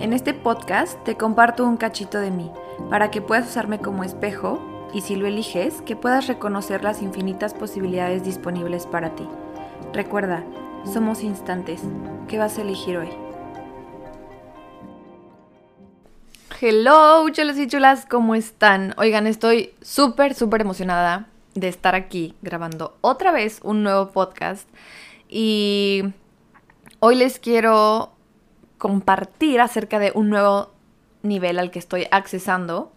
En este podcast te comparto un cachito de mí, para que puedas usarme como espejo y si lo eliges, que puedas reconocer las infinitas posibilidades disponibles para ti. Recuerda, somos instantes. ¿Qué vas a elegir hoy? Hello, chulos y chulas, ¿cómo están? Oigan, estoy súper, súper emocionada de estar aquí grabando otra vez un nuevo podcast y hoy les quiero compartir acerca de un nuevo nivel al que estoy accesando.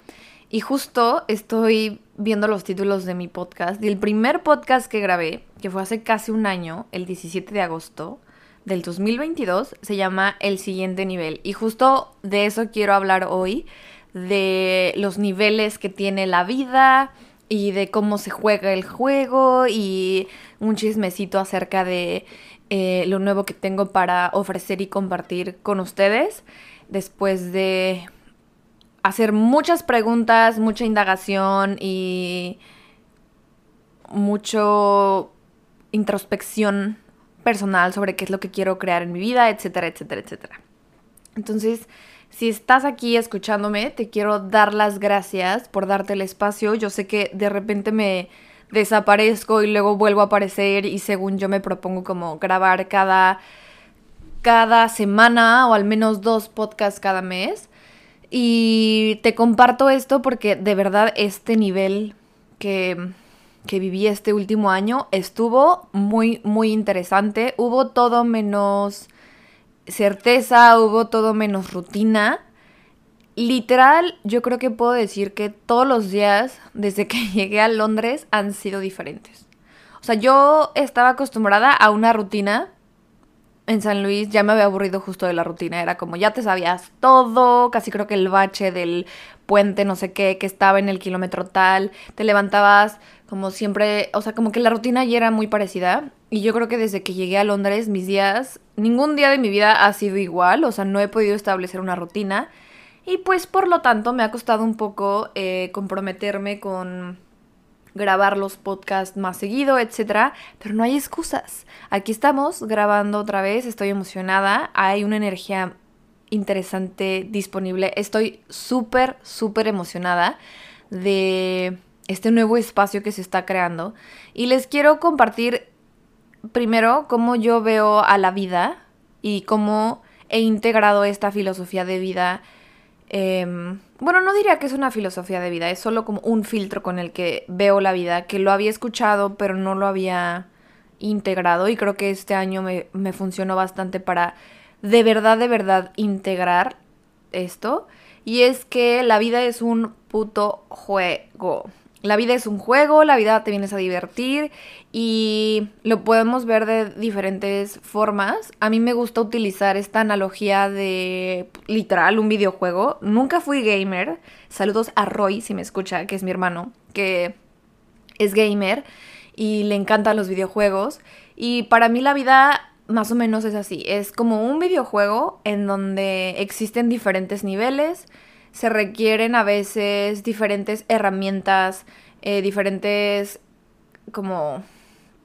Y justo estoy viendo los títulos de mi podcast. Y el primer podcast que grabé, que fue hace casi un año, el 17 de agosto del 2022, se llama El siguiente nivel. Y justo de eso quiero hablar hoy, de los niveles que tiene la vida y de cómo se juega el juego y un chismecito acerca de eh, lo nuevo que tengo para ofrecer y compartir con ustedes después de hacer muchas preguntas, mucha indagación y mucho introspección personal sobre qué es lo que quiero crear en mi vida, etcétera, etcétera, etcétera. Entonces, si estás aquí escuchándome, te quiero dar las gracias por darte el espacio. Yo sé que de repente me desaparezco y luego vuelvo a aparecer y según yo me propongo como grabar cada, cada semana o al menos dos podcasts cada mes. Y te comparto esto porque de verdad este nivel que, que viví este último año estuvo muy, muy interesante. Hubo todo menos certeza, hubo todo menos rutina literal, yo creo que puedo decir que todos los días desde que llegué a Londres han sido diferentes. O sea, yo estaba acostumbrada a una rutina. En San Luis ya me había aburrido justo de la rutina. Era como ya te sabías todo, casi creo que el bache del puente, no sé qué, que estaba en el kilómetro tal. Te levantabas como siempre, o sea, como que la rutina ya era muy parecida. Y yo creo que desde que llegué a Londres, mis días, ningún día de mi vida ha sido igual. O sea, no he podido establecer una rutina. Y pues por lo tanto me ha costado un poco eh, comprometerme con grabar los podcasts más seguido, etc. Pero no hay excusas. Aquí estamos grabando otra vez, estoy emocionada, hay una energía interesante disponible. Estoy súper, súper emocionada de este nuevo espacio que se está creando. Y les quiero compartir primero cómo yo veo a la vida y cómo he integrado esta filosofía de vida Em, bueno, no diría que es una filosofía de vida, es solo como un filtro con el que veo la vida, que lo había escuchado pero no lo había integrado y creo que este año me, me funcionó bastante para de verdad, de verdad integrar esto. Y es que la vida es un puto juego. La vida es un juego, la vida te vienes a divertir y lo podemos ver de diferentes formas. A mí me gusta utilizar esta analogía de literal un videojuego. Nunca fui gamer. Saludos a Roy, si me escucha, que es mi hermano, que es gamer y le encantan los videojuegos. Y para mí la vida más o menos es así. Es como un videojuego en donde existen diferentes niveles se requieren a veces diferentes herramientas, eh, diferentes como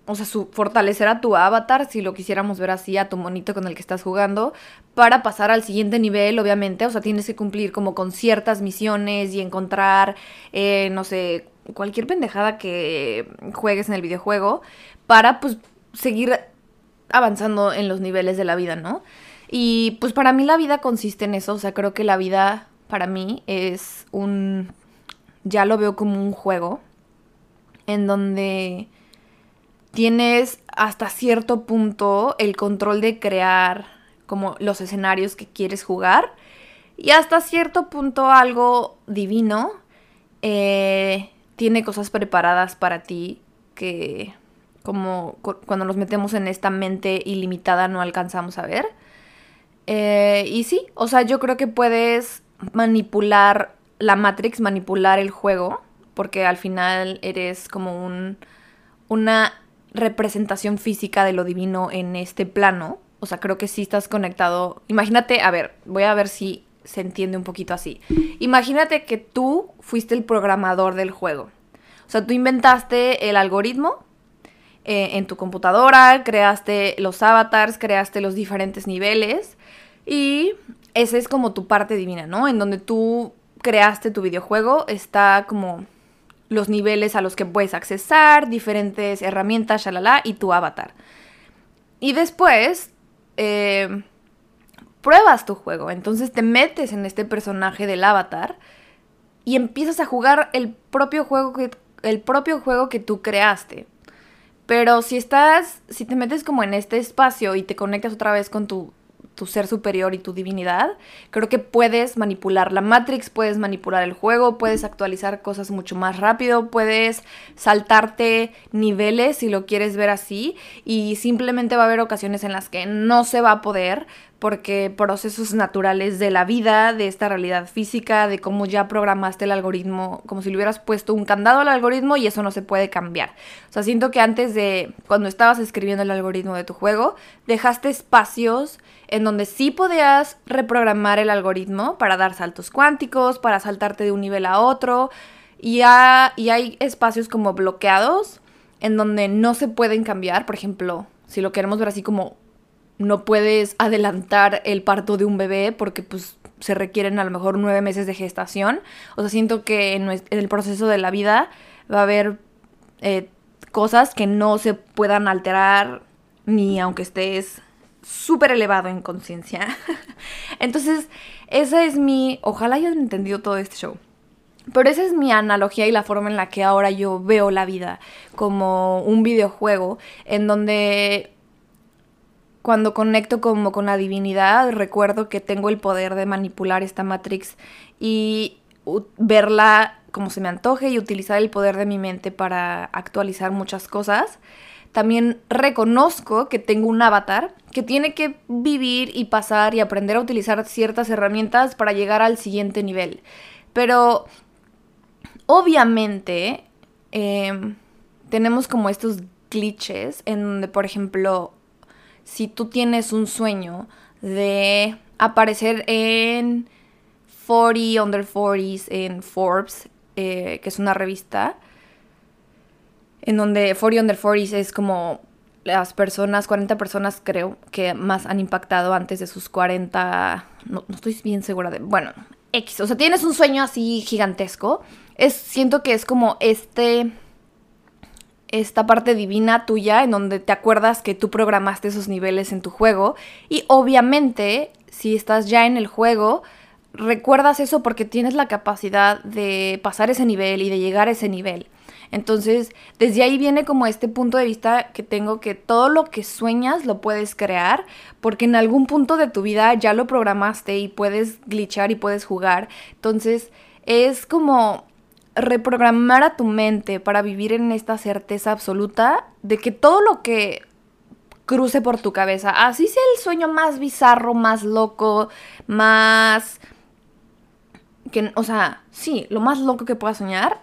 o sea, su, fortalecer a tu avatar, si lo quisiéramos ver así, a tu monito con el que estás jugando, para pasar al siguiente nivel, obviamente. O sea, tienes que cumplir como con ciertas misiones y encontrar, eh, no sé, cualquier pendejada que juegues en el videojuego, para pues seguir avanzando en los niveles de la vida, ¿no? Y pues para mí la vida consiste en eso, o sea, creo que la vida para mí es un, ya lo veo como un juego, en donde tienes hasta cierto punto el control de crear como los escenarios que quieres jugar y hasta cierto punto algo divino eh, tiene cosas preparadas para ti que como cuando nos metemos en esta mente ilimitada no alcanzamos a ver. Eh, y sí, o sea, yo creo que puedes manipular la Matrix, manipular el juego, porque al final eres como un, una representación física de lo divino en este plano. O sea, creo que sí estás conectado. Imagínate, a ver, voy a ver si se entiende un poquito así. Imagínate que tú fuiste el programador del juego. O sea, tú inventaste el algoritmo eh, en tu computadora, creaste los avatars, creaste los diferentes niveles y esa es como tu parte divina, ¿no? En donde tú creaste tu videojuego, está como los niveles a los que puedes accesar, diferentes herramientas, shalala, y tu avatar. Y después eh, pruebas tu juego, entonces te metes en este personaje del avatar y empiezas a jugar el propio juego que, el propio juego que tú creaste. Pero si estás, si te metes como en este espacio y te conectas otra vez con tu tu ser superior y tu divinidad, creo que puedes manipular la Matrix, puedes manipular el juego, puedes actualizar cosas mucho más rápido, puedes saltarte niveles si lo quieres ver así y simplemente va a haber ocasiones en las que no se va a poder porque procesos naturales de la vida, de esta realidad física, de cómo ya programaste el algoritmo, como si le hubieras puesto un candado al algoritmo y eso no se puede cambiar. O sea, siento que antes de, cuando estabas escribiendo el algoritmo de tu juego, dejaste espacios en donde sí podías reprogramar el algoritmo para dar saltos cuánticos, para saltarte de un nivel a otro, y, y hay espacios como bloqueados en donde no se pueden cambiar, por ejemplo, si lo queremos ver así como no puedes adelantar el parto de un bebé porque pues se requieren a lo mejor nueve meses de gestación. O sea, siento que en, el proceso de la vida va a haber eh, cosas que no se puedan alterar ni aunque estés súper elevado en conciencia. Entonces, esa es mi... Ojalá hayan entendido todo este show. Pero esa es mi analogía y la forma en la que ahora yo veo la vida como un videojuego en donde cuando conecto como con la divinidad, recuerdo que tengo el poder de manipular esta Matrix y verla como se me antoje y utilizar el poder de mi mente para actualizar muchas cosas. También reconozco que tengo un avatar que tiene que vivir y pasar y aprender a utilizar ciertas herramientas para llegar al siguiente nivel. Pero obviamente em, tenemos como estos glitches en donde, por ejemplo, si tú tienes un sueño de aparecer en 40 Under 40s en Forbes, eh, que es una revista, en donde 40 Under 40s es como las personas, 40 personas creo, que más han impactado antes de sus 40, no, no estoy bien segura de, bueno, X, o sea, tienes un sueño así gigantesco, es, siento que es como este esta parte divina tuya en donde te acuerdas que tú programaste esos niveles en tu juego y obviamente si estás ya en el juego recuerdas eso porque tienes la capacidad de pasar ese nivel y de llegar a ese nivel. Entonces, desde ahí viene como este punto de vista que tengo que todo lo que sueñas lo puedes crear, porque en algún punto de tu vida ya lo programaste y puedes glitchar y puedes jugar. Entonces, es como reprogramar a tu mente para vivir en esta certeza absoluta de que todo lo que cruce por tu cabeza, así sea el sueño más bizarro, más loco, más... Que, o sea, sí, lo más loco que puedas soñar,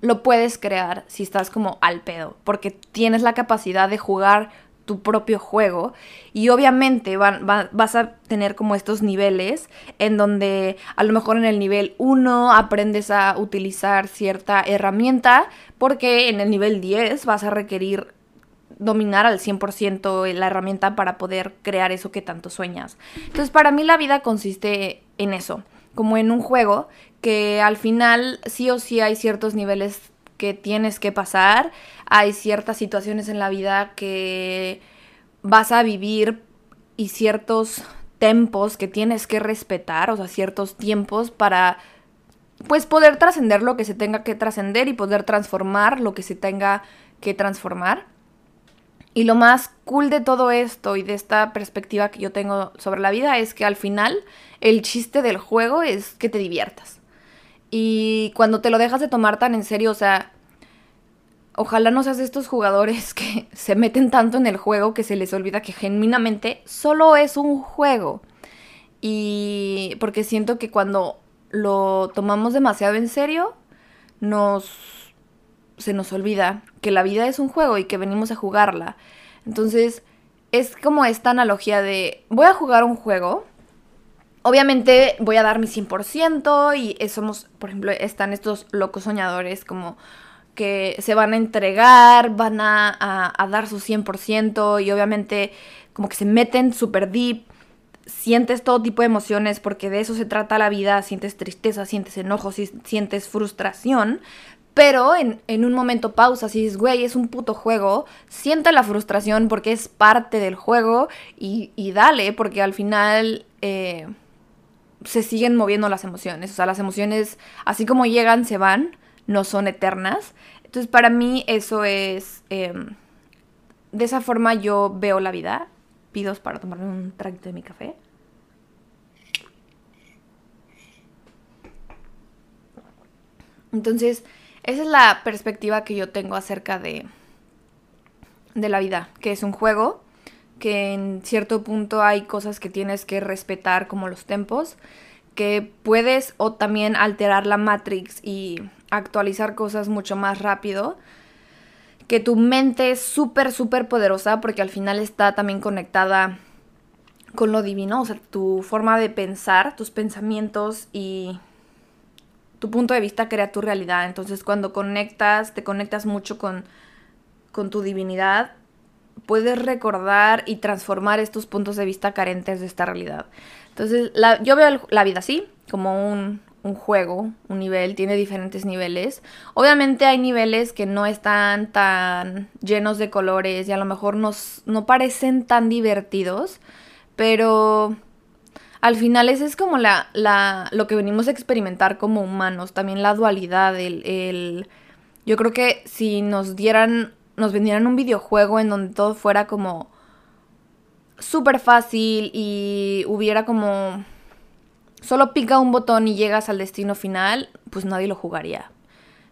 lo puedes crear si estás como al pedo, porque tienes la capacidad de jugar tu propio juego y obviamente vas a tener como estos niveles en donde a lo mejor en el nivel 1 aprendes a utilizar cierta herramienta porque en el nivel 10 vas a requerir dominar al 100% la herramienta para poder crear eso que tanto sueñas. Entonces para mí la vida consiste en eso, como en un juego que al final sí o sí hay ciertos niveles que tienes que pasar, hay ciertas situaciones en la vida que vas a vivir y ciertos tempos que tienes que respetar, o sea, ciertos tiempos para pues poder trascender lo que se tenga que trascender y poder transformar lo que se tenga que transformar. Y lo más cool de todo esto y de esta perspectiva que yo tengo sobre la vida es que al final el chiste del juego es que te diviertas. Y cuando te lo dejas de tomar tan en serio, o sea, ojalá no seas de estos jugadores que se meten tanto en el juego que se les olvida que genuinamente solo es un juego. Y porque siento que cuando lo tomamos demasiado en serio, nos se nos olvida que la vida es un juego y que venimos a jugarla. Entonces, es como esta analogía de voy a jugar un juego Obviamente voy a dar mi 100% y somos, por ejemplo, están estos locos soñadores como que se van a entregar, van a, dar su 100% y obviamente como que se meten súper deep, sientes todo tipo de emociones porque de eso se trata la vida, sientes tristeza, sientes enojo, sientes frustración, pero en, un momento pausa, si dices, güey, es un puto juego, siente la frustración porque es parte del juego y, dale, porque al final eh, se siguen moviendo las emociones. O sea, las emociones, así como llegan, se van, no son eternas. Entonces, para mí eso es... Em, de esa forma yo veo la vida. Pidos para tomarme un traguito de mi café. Entonces, esa es la perspectiva que yo tengo acerca de, de la vida, que es un juego, que en cierto punto hay cosas que tienes que respetar como los tempos, que puedes o también alterar la matrix y actualizar cosas mucho más rápido, que tu mente es súper, súper poderosa porque al final está también conectada con lo divino, o sea, tu forma de pensar, tus pensamientos y tu punto de vista crea tu realidad. Entonces cuando conectas, te conectas mucho con, con tu divinidad, puedes recordar y transformar estos puntos de vista carentes de esta realidad. Entonces yo veo la vida así, como un, un juego, un nivel, tiene diferentes niveles. Obviamente hay niveles que no están tan llenos de colores y a lo mejor nos, no parecen tan divertidos, pero al final ese es como la, la, lo que venimos a experimentar como humanos, también la dualidad, el, el, yo creo que si nos dieran, nos vendieran un videojuego en donde todo fuera como súper fácil y hubiera como solo pica un botón y llegas al destino final, pues nadie lo jugaría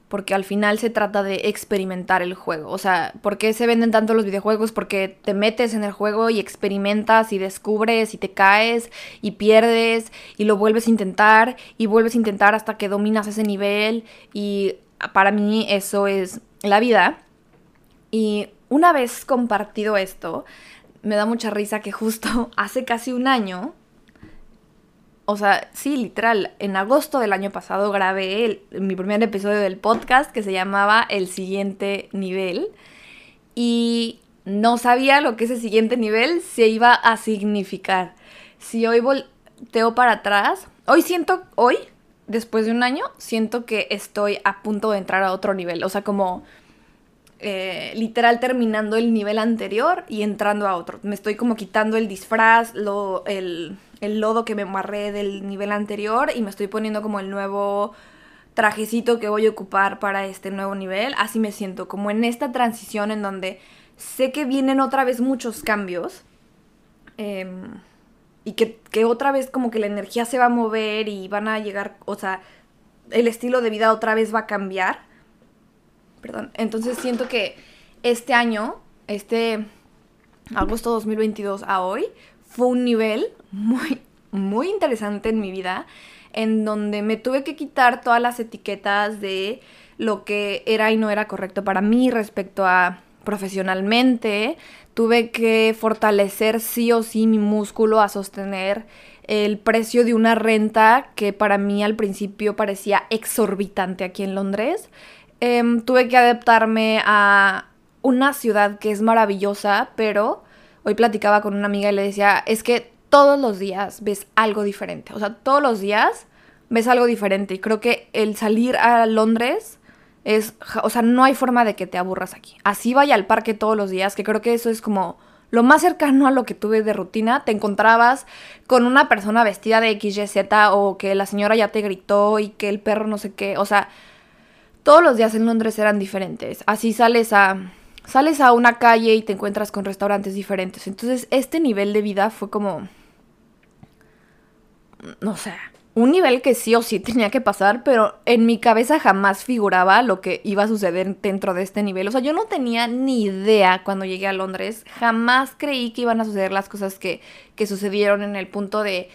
porque al final se trata de experimentar el juego. O sea, ¿por qué se venden tanto los videojuegos? Porque te metes en el juego y experimentas y descubres y te caes y pierdes y lo vuelves a intentar y vuelves a intentar hasta que dominas ese nivel y para mí eso es la vida. Y una vez compartido esto, me da mucha risa que justo hace casi un año o sea, sí, literal, en agosto del año pasado grabé mi primer episodio del podcast que se llamaba El siguiente nivel. Y no sabía lo que ese siguiente nivel se iba a significar. Si hoy volteo para atrás, hoy siento, hoy, después de un año, siento que estoy a punto de entrar a otro nivel. O sea, como eh, literal terminando el nivel anterior y entrando a otro. Me estoy como quitando el disfraz, lo, el el lodo que me amarré del nivel anterior y me estoy poniendo como el nuevo trajecito que voy a ocupar para este nuevo nivel. Así me siento, como en esta transición en donde sé que vienen otra vez muchos cambios. Em, y que, que, otra vez como que la energía se va a mover y van a llegar, o sea, el estilo de vida otra vez va a cambiar. Perdón. Entonces siento que este año, este agosto 2022 a hoy, fue un nivel muy, muy interesante en mi vida, en donde me tuve que quitar todas las etiquetas de lo que era y no era correcto para mí respecto a profesionalmente. Tuve que fortalecer sí o sí mi músculo a sostener el precio de una renta que para mí al principio parecía exorbitante aquí en Londres. Em, tuve que adaptarme a una ciudad que es maravillosa, pero hoy platicaba con una amiga y le decía, es que todos los días ves algo diferente. O sea, todos los días ves algo diferente. Y creo que el salir a Londres es, o sea, no hay forma de que te aburras aquí. Así vaya al parque todos los días, que creo que eso es como lo más cercano a lo que tuve de rutina. Te encontrabas con una persona vestida de XYZ o que la señora ya te gritó y que el perro no sé qué. O sea, todos los días en Londres eran diferentes. Así sales a sales a una calle y te encuentras con restaurantes diferentes. Entonces, este nivel de vida fue como no sé, un nivel que sí o sí tenía que pasar, pero en mi cabeza jamás figuraba lo que iba a suceder dentro de este nivel. O sea, yo no tenía ni idea cuando llegué a Londres, jamás creí que iban a suceder las cosas que, que sucedieron en el punto de...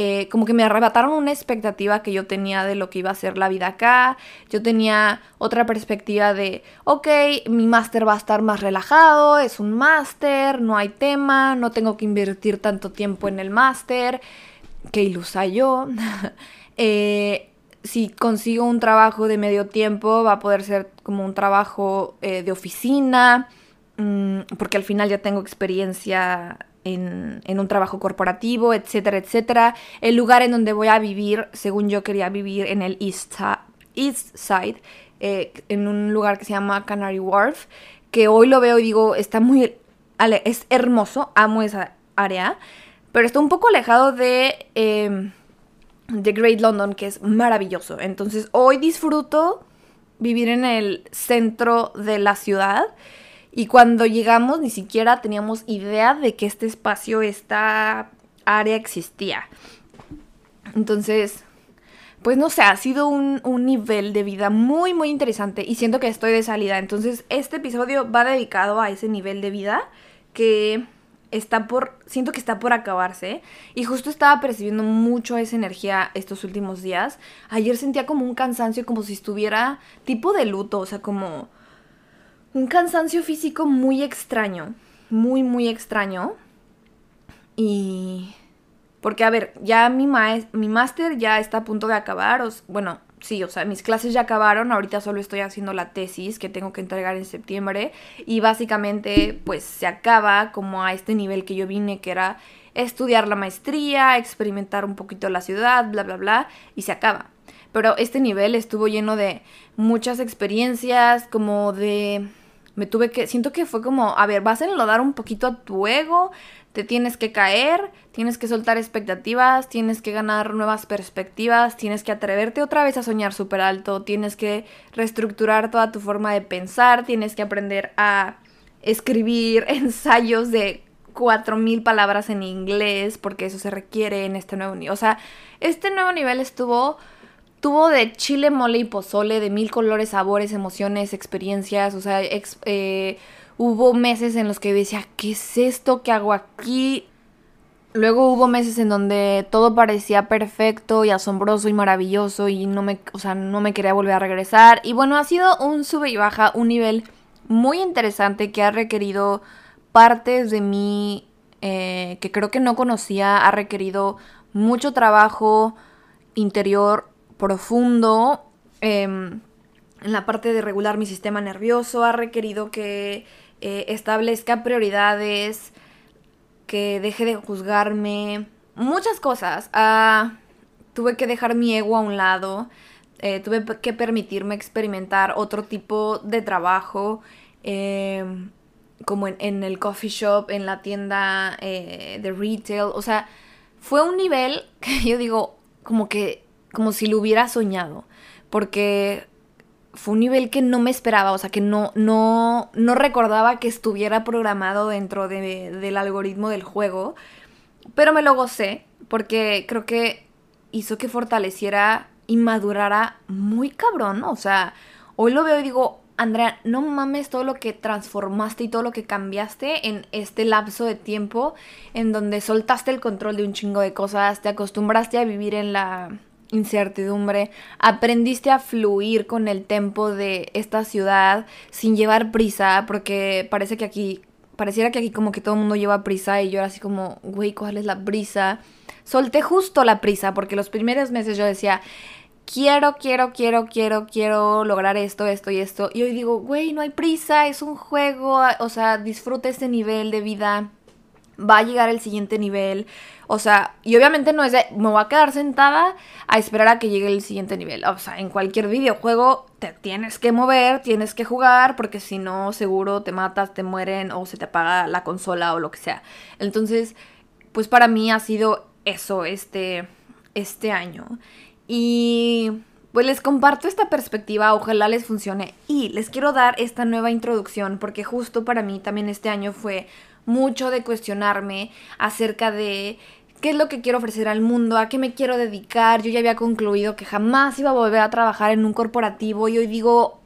Eh, como que me arrebataron una expectativa que yo tenía de lo que iba a ser la vida acá. Yo tenía otra perspectiva de, ok, mi máster va a estar más relajado, es un máster, no hay tema, no tengo que invertir tanto tiempo en el máster qué ilusa yo. Eh, si consigo un trabajo de medio tiempo, va a poder ser como un trabajo eh, de oficina, mm, porque al final ya tengo experiencia en, un trabajo corporativo, etcétera, etcétera. El lugar en donde voy a vivir, según yo quería vivir en el East, East Side, eh, en un lugar que se llama Canary Wharf, que hoy lo veo y digo, está muy, es hermoso, amo esa área, pero está un poco alejado eh, de Great London, que es maravilloso. Entonces hoy disfruto vivir en el centro de la ciudad. Y cuando llegamos ni siquiera teníamos idea de que este espacio, esta área existía. Entonces, pues no sé, ha sido un, nivel de vida muy, muy interesante y siento que estoy de salida. Entonces, este episodio va dedicado a ese nivel de vida que está por, siento que está por acabarse y justo estaba percibiendo mucho esa energía estos últimos días. Ayer sentía como un cansancio, como si estuviera tipo de luto, o sea, como un cansancio físico muy extraño, muy, muy extraño. Y... Porque, a ver, ya mi, mi máster ya está a punto de acabar, bueno, sí, o sea, mis clases ya acabaron, ahorita solo estoy haciendo la tesis que tengo que entregar en septiembre y básicamente pues se acaba como a este nivel que yo vine, que era estudiar la maestría, experimentar un poquito la ciudad, bla, bla, bla, y se acaba. Pero este nivel estuvo lleno de muchas experiencias, como de... Me tuve que... Siento que fue como, a ver, vas a enlodar un poquito a tu ego, te tienes que caer, tienes que soltar expectativas, tienes que ganar nuevas perspectivas, tienes que atreverte otra vez a soñar súper alto, tienes que reestructurar toda tu forma de pensar, tienes que aprender a escribir ensayos de 4000 palabras en inglés, porque eso se requiere en este nuevo nivel. O sea, este nuevo nivel estuvo tuvo de chile, mole y pozole, de mil colores, sabores, emociones, experiencias, o sea, eh, Hubo meses en los que decía, ¿qué es esto que hago aquí? Luego hubo meses en donde todo parecía perfecto y asombroso y maravilloso y no me, o sea, no me quería volver a regresar. Y bueno, ha sido un sube y baja, un nivel muy interesante que ha requerido partes de mí eh, que creo que no conocía, ha requerido mucho trabajo interior profundo. Em, en la parte de regular mi sistema nervioso, ha requerido que eh, establezca prioridades, que deje de juzgarme, muchas cosas. Ah, tuve que dejar mi ego a un lado, eh, tuve que permitirme experimentar otro tipo de trabajo, em, como en, el coffee shop, en la tienda eh, de retail, o sea, fue un nivel que yo digo, como que, como si lo hubiera soñado, porque fue un nivel que no me esperaba, o sea, que no, no, no recordaba que estuviera programado dentro del algoritmo del juego, pero me lo gocé porque creo que hizo que fortaleciera y madurara muy cabrón, o sea, hoy lo veo y digo, Andrea, no mames todo lo que transformaste y todo lo que cambiaste en este lapso de tiempo en donde soltaste el control de un chingo de cosas, te acostumbraste a vivir en la incertidumbre, aprendiste a fluir con el tempo de esta ciudad sin llevar prisa, porque parece que aquí, pareciera que aquí como que todo el mundo lleva prisa y yo era así como, güey, ¿cuál es la prisa? Solté justo la prisa, porque los primeros meses yo decía, quiero, quiero, quiero, quiero, quiero lograr esto, esto y esto. Y hoy digo, güey, no hay prisa, es un juego, o sea, disfruta este nivel de vida, va a llegar el siguiente nivel o sea, y obviamente no es de, me voy a quedar sentada a esperar a que llegue el siguiente nivel. O sea, en cualquier videojuego te tienes que mover, tienes que jugar, porque si no, seguro te matas, te mueren o se te apaga la consola o lo que sea. Entonces, pues para mí ha sido eso este, este año. Y pues les comparto esta perspectiva, ojalá les funcione. Y les quiero dar esta nueva introducción, porque justo para mí también este año fue mucho de cuestionarme acerca de qué es lo que quiero ofrecer al mundo, a qué me quiero dedicar. Yo ya había concluido que jamás iba a volver a trabajar en un corporativo y hoy digo,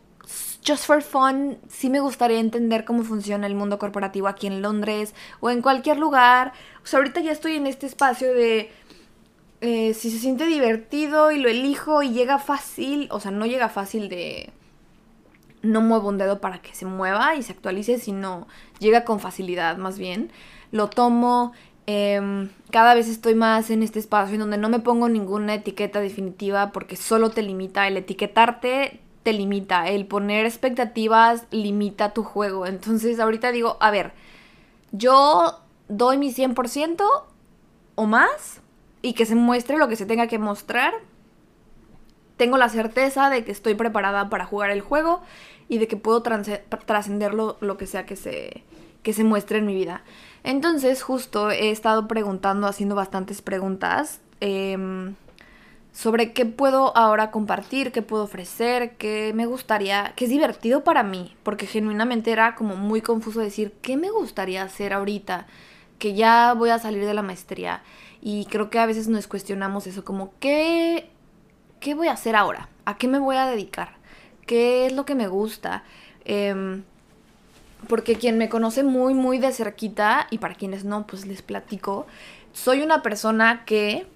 just for fun, sí me gustaría entender cómo funciona el mundo corporativo aquí en Londres o en cualquier lugar. O sea, ahorita ya estoy en este espacio de eh, si se siente divertido y lo elijo y llega fácil, o sea, no llega fácil de no muevo un dedo para que se mueva y se actualice, sino llega con facilidad más bien. Lo tomo, Em, cada vez estoy más en este espacio en donde no me pongo ninguna etiqueta definitiva porque solo te limita. El etiquetarte te limita. El poner expectativas limita tu juego. Entonces ahorita digo, a ver, yo doy mi 100% o más y que se muestre lo que se tenga que mostrar. Tengo la certeza de que estoy preparada para jugar el juego y de que puedo trascender lo, que sea que se, que se muestre en mi vida. Entonces, justo he estado preguntando, haciendo bastantes preguntas em, sobre qué puedo ahora compartir, qué puedo ofrecer, qué me gustaría, qué es divertido para mí, porque genuinamente era como muy confuso decir qué me gustaría hacer ahorita, que ya voy a salir de la maestría. Y creo que a veces nos cuestionamos eso, como qué, qué voy a hacer ahora, a qué me voy a dedicar, qué es lo que me gusta. Em, porque quien me conoce muy, muy de cerquita, y para quienes no, pues les platico, soy una persona que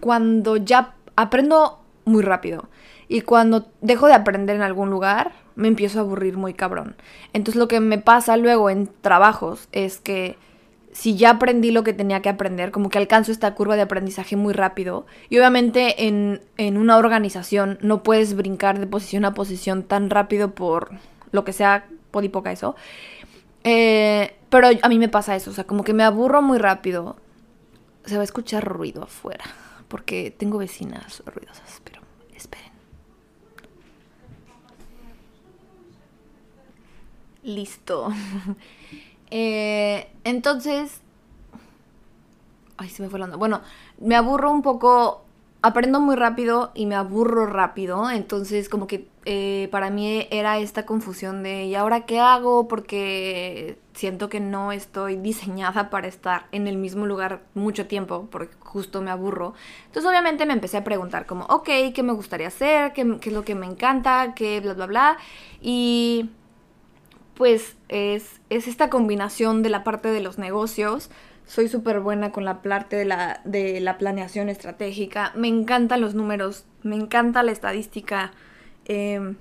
cuando ya aprendo muy rápido y cuando dejo de aprender en algún lugar, me empiezo a aburrir muy cabrón. Entonces lo que me pasa luego en trabajos es que si ya aprendí lo que tenía que aprender, como que alcanzo esta curva de aprendizaje muy rápido. Y obviamente en, en una organización no puedes brincar de posición a posición tan rápido por lo que sea podipoca eso. Eh, pero a mí me pasa eso, o sea, como que me aburro muy rápido. Se va a escuchar ruido afuera, porque tengo vecinas ruidosas, pero esperen. Listo. eh, entonces... Ay, se me fue hablando. Bueno, me aburro un poco aprendo muy rápido y me aburro rápido, entonces como que eh, para mí era esta confusión de ¿y ahora qué hago? Porque siento que no estoy diseñada para estar en el mismo lugar mucho tiempo, porque justo me aburro. Entonces obviamente me empecé a preguntar como, ok, ¿qué me gustaría hacer? ¿Qué, qué es lo que me encanta? ¿Qué bla, bla, bla? Y pues es, es esta combinación de la parte de los negocios soy súper buena con la parte de la, de la planeación estratégica. Me encantan los números, me encanta la estadística. Em,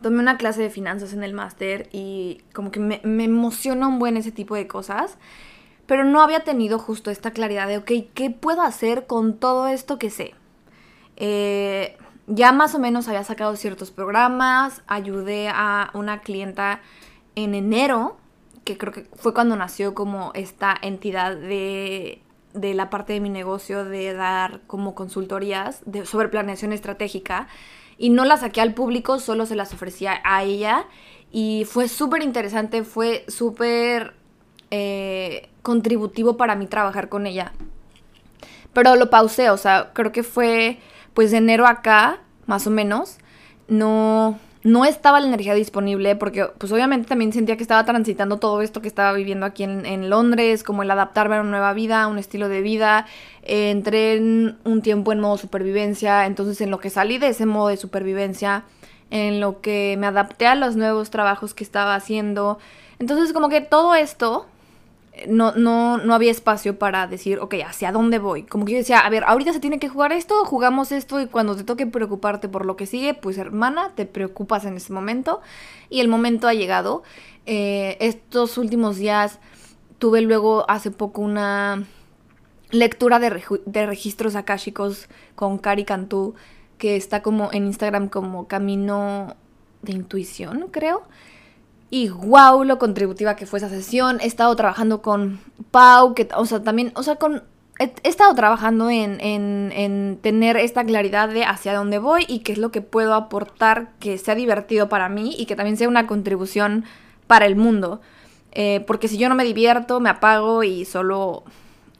tomé una clase de finanzas en el máster y como que me, me emociona un buen ese tipo de cosas. Pero no había tenido justo esta claridad de, ok, ¿qué puedo hacer con todo esto que sé? Eh, ya más o menos había sacado ciertos programas, ayudé a una clienta en enero que creo que fue cuando nació como esta entidad de, de la parte de mi negocio de dar como consultorías de, sobre planeación estratégica y no las saqué al público, solo se las ofrecía a ella y fue súper interesante, fue súper eh, contributivo para mí trabajar con ella. Pero lo pausé, o sea, creo que fue pues de enero acá, más o menos, no, no estaba la energía disponible porque pues obviamente también sentía que estaba transitando todo esto que estaba viviendo aquí en, Londres, como el adaptarme a una nueva vida, a un estilo de vida. entré en un tiempo en modo supervivencia, entonces en lo que salí de ese modo de supervivencia, en lo que me adapté a los nuevos trabajos que estaba haciendo. Entonces como que todo esto no, no, no había espacio para decir, ok, ¿hacia dónde voy? Como que yo decía, a ver, ahorita se tiene que jugar esto, jugamos esto y cuando te toque preocuparte por lo que sigue, pues hermana, te preocupas en ese momento. Y el momento ha llegado. Eh, estos últimos días tuve luego hace poco una lectura de, de registros akáshicos con Cari Cantú, que está como en Instagram como Camino de Intuición, creo. Y wow, lo contributiva que fue esa sesión. He estado trabajando con Pau, que, o sea, también, o sea, con... He, estado trabajando en, en, tener esta claridad de hacia dónde voy y qué es lo que puedo aportar que sea divertido para mí y que también sea una contribución para el mundo. Eh, porque si yo no me divierto, me apago y solo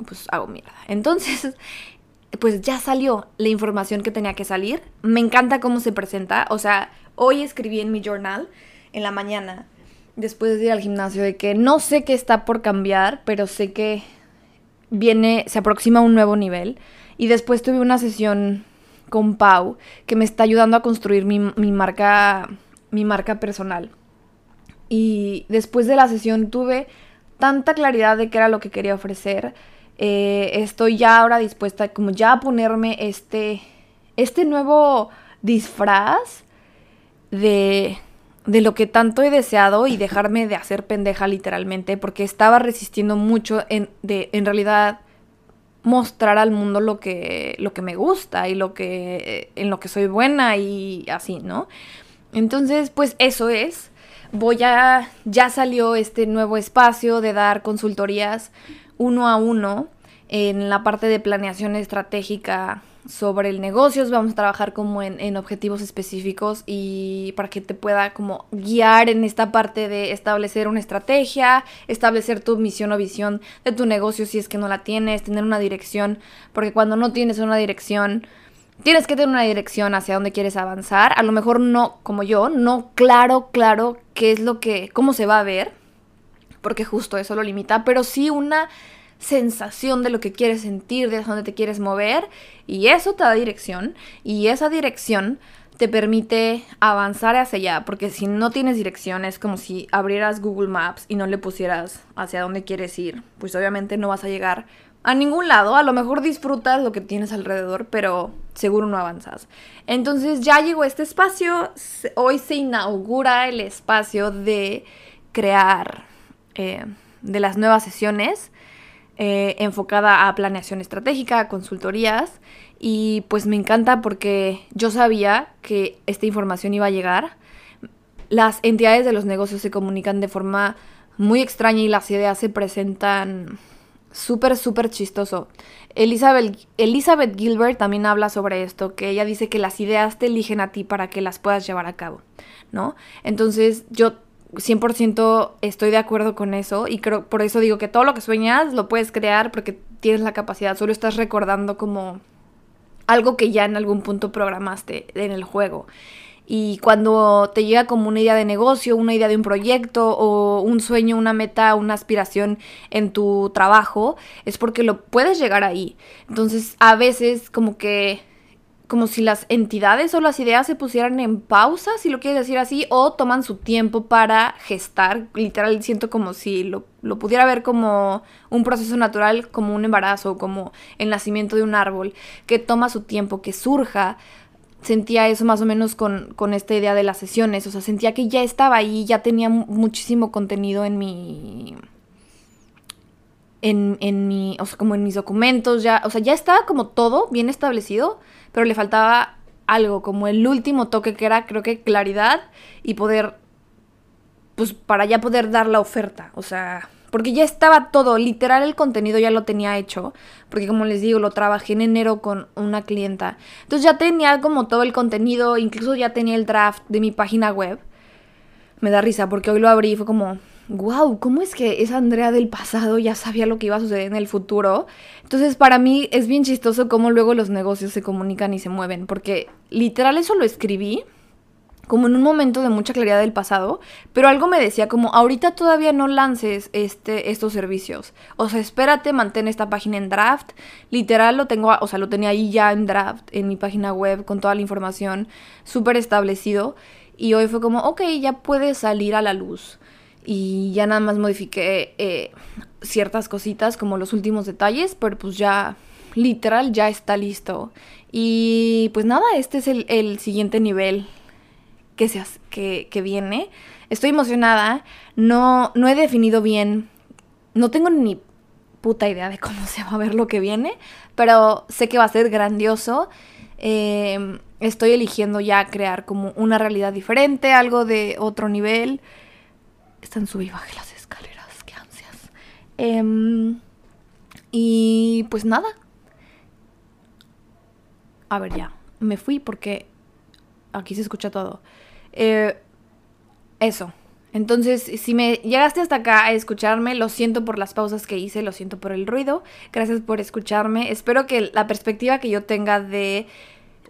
pues hago mierda. Entonces, pues ya salió la información que tenía que salir. Me encanta cómo se presenta. O sea, hoy escribí en mi journal en la mañana después de ir al gimnasio de que no sé qué está por cambiar, pero sé que viene, se aproxima un nuevo nivel. Y después tuve una sesión con Pau que me está ayudando a construir mi, marca, mi marca personal. Y después de la sesión tuve tanta claridad de qué era lo que quería ofrecer. Eh, estoy ya ahora dispuesta como ya a ponerme este, este nuevo disfraz de de lo que tanto he deseado y dejarme de hacer pendeja literalmente, porque estaba resistiendo mucho en, de, en realidad mostrar al mundo lo que, lo que me gusta y lo que, en lo que soy buena y así, ¿no? Entonces, pues eso es. voy a, ya salió este nuevo espacio de dar consultorías uno a uno en la parte de planeación estratégica sobre el negocio, vamos a trabajar como en, objetivos específicos y para que te pueda como guiar en esta parte de establecer una estrategia, establecer tu misión o visión de tu negocio si es que no la tienes, tener una dirección, porque cuando no tienes una dirección, tienes que tener una dirección hacia dónde quieres avanzar, a lo mejor no como yo, no claro, claro qué es lo que, cómo se va a ver, porque justo eso lo limita, pero sí una sensación de lo que quieres sentir, de dónde te quieres mover, y eso te da dirección, y esa dirección te permite avanzar hacia allá, porque si no tienes dirección es como si abrieras Google Maps y no le pusieras hacia dónde quieres ir, pues obviamente no vas a llegar a ningún lado, a lo mejor disfrutas lo que tienes alrededor, pero seguro no avanzas. Entonces ya llegó este espacio, hoy se inaugura el espacio de crear eh, de las nuevas sesiones eh, enfocada a planeación estratégica, consultorías. Y pues me encanta porque yo sabía que esta información iba a llegar. Las entidades de los negocios se comunican de forma muy extraña y las ideas se presentan súper, súper chistoso. Elizabeth, Elizabeth Gilbert también habla sobre esto, que ella dice que las ideas te eligen a ti para que las puedas llevar a cabo, ¿no? Entonces yo 100% estoy de acuerdo con eso y creo por eso digo que todo lo que sueñas lo puedes crear porque tienes la capacidad, solo estás recordando como algo que ya en algún punto programaste en el juego. Y cuando te llega como una idea de negocio, una idea de un proyecto o un sueño, una meta, una aspiración en tu trabajo, es porque lo puedes llegar ahí. Entonces, a veces como que como si las entidades o las ideas se pusieran en pausa, si lo quieres decir así, o toman su tiempo para gestar. Literal, siento como si lo, pudiera ver como un proceso natural, como un embarazo, como el nacimiento de un árbol, que toma su tiempo, que surja. Sentía eso más o menos con, con esta idea de las sesiones, o sea, sentía que ya estaba ahí, ya tenía muchísimo contenido en mi, en, en mi, o sea, como en mis documentos, ya, o sea, ya estaba como todo bien establecido, pero le faltaba algo, como el último toque que era, creo que claridad y poder, pues para ya poder dar la oferta, o sea, porque ya estaba todo, literal el contenido ya lo tenía hecho, porque como les digo, lo trabajé en enero con una clienta, entonces ya tenía como todo el contenido, incluso ya tenía el draft de mi página web. Me da risa porque hoy lo abrí y fue como, wow, ¿cómo es que esa Andrea del pasado ya sabía lo que iba a suceder en el futuro? Entonces, para mí es bien chistoso cómo luego los negocios se comunican y se mueven, porque literal eso lo escribí como en un momento de mucha claridad del pasado, pero algo me decía como ahorita todavía no lances este estos servicios. O sea, espérate, mantén esta página en draft. Literal lo tengo, o sea, lo tenía ahí ya en draft en mi página web con toda la información súper establecido y hoy fue como, ok, ya puede salir a la luz y ya nada más modifiqué eh, ciertas cositas como los últimos detalles, pero pues ya literal ya está listo. Y pues nada, este es el, siguiente nivel que, se, que, que, viene. Estoy emocionada, no, no he definido bien, no tengo ni puta idea de cómo se va a ver lo que viene, pero sé que va a ser grandioso. Em, estoy eligiendo ya crear como una realidad diferente, algo de otro nivel. Están sub y baje las escaleras, qué ansias. Em, y pues nada. A ver, ya. Me fui porque aquí se escucha todo. Eh, eso. Entonces, si me llegaste hasta acá a escucharme, lo siento por las pausas que hice, lo siento por el ruido. Gracias por escucharme. Espero que la perspectiva que yo tenga de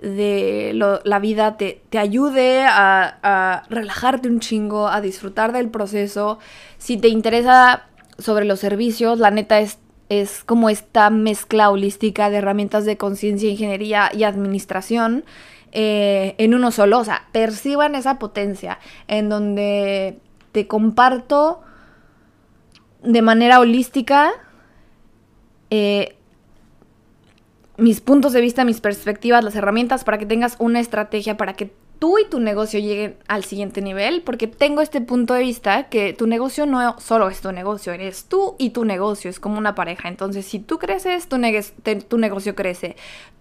de la vida te, ayude a, relajarte un chingo, a disfrutar del proceso. Si te interesa sobre los servicios, la neta es, es como esta mezcla holística de herramientas de conciencia, ingeniería y administración eh, en uno solo. O sea, perciban esa potencia en donde te comparto de manera holística eh, mis puntos de vista, mis perspectivas, las herramientas para que tengas una estrategia para que tú y tu negocio lleguen al siguiente nivel, porque tengo este punto de vista que tu negocio no solo es tu negocio, eres tú y tu negocio, es como una pareja. Entonces, si tú creces, tu, tu negocio crece.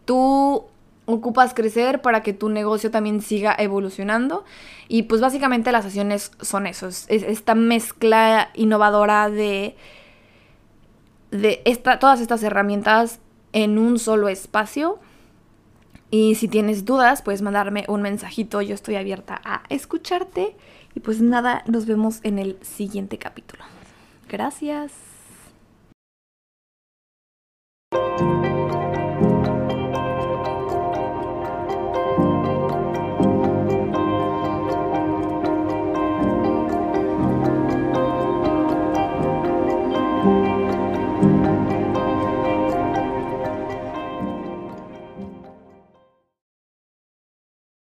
Tú ocupas crecer para que tu negocio también siga evolucionando. Y pues básicamente las sesiones son eso, es, esta mezcla innovadora de, de todas estas herramientas en un solo espacio. Y si tienes dudas, puedes mandarme un mensajito, yo estoy abierta a escucharte. Y pues nada, nos vemos en el siguiente capítulo. Gracias.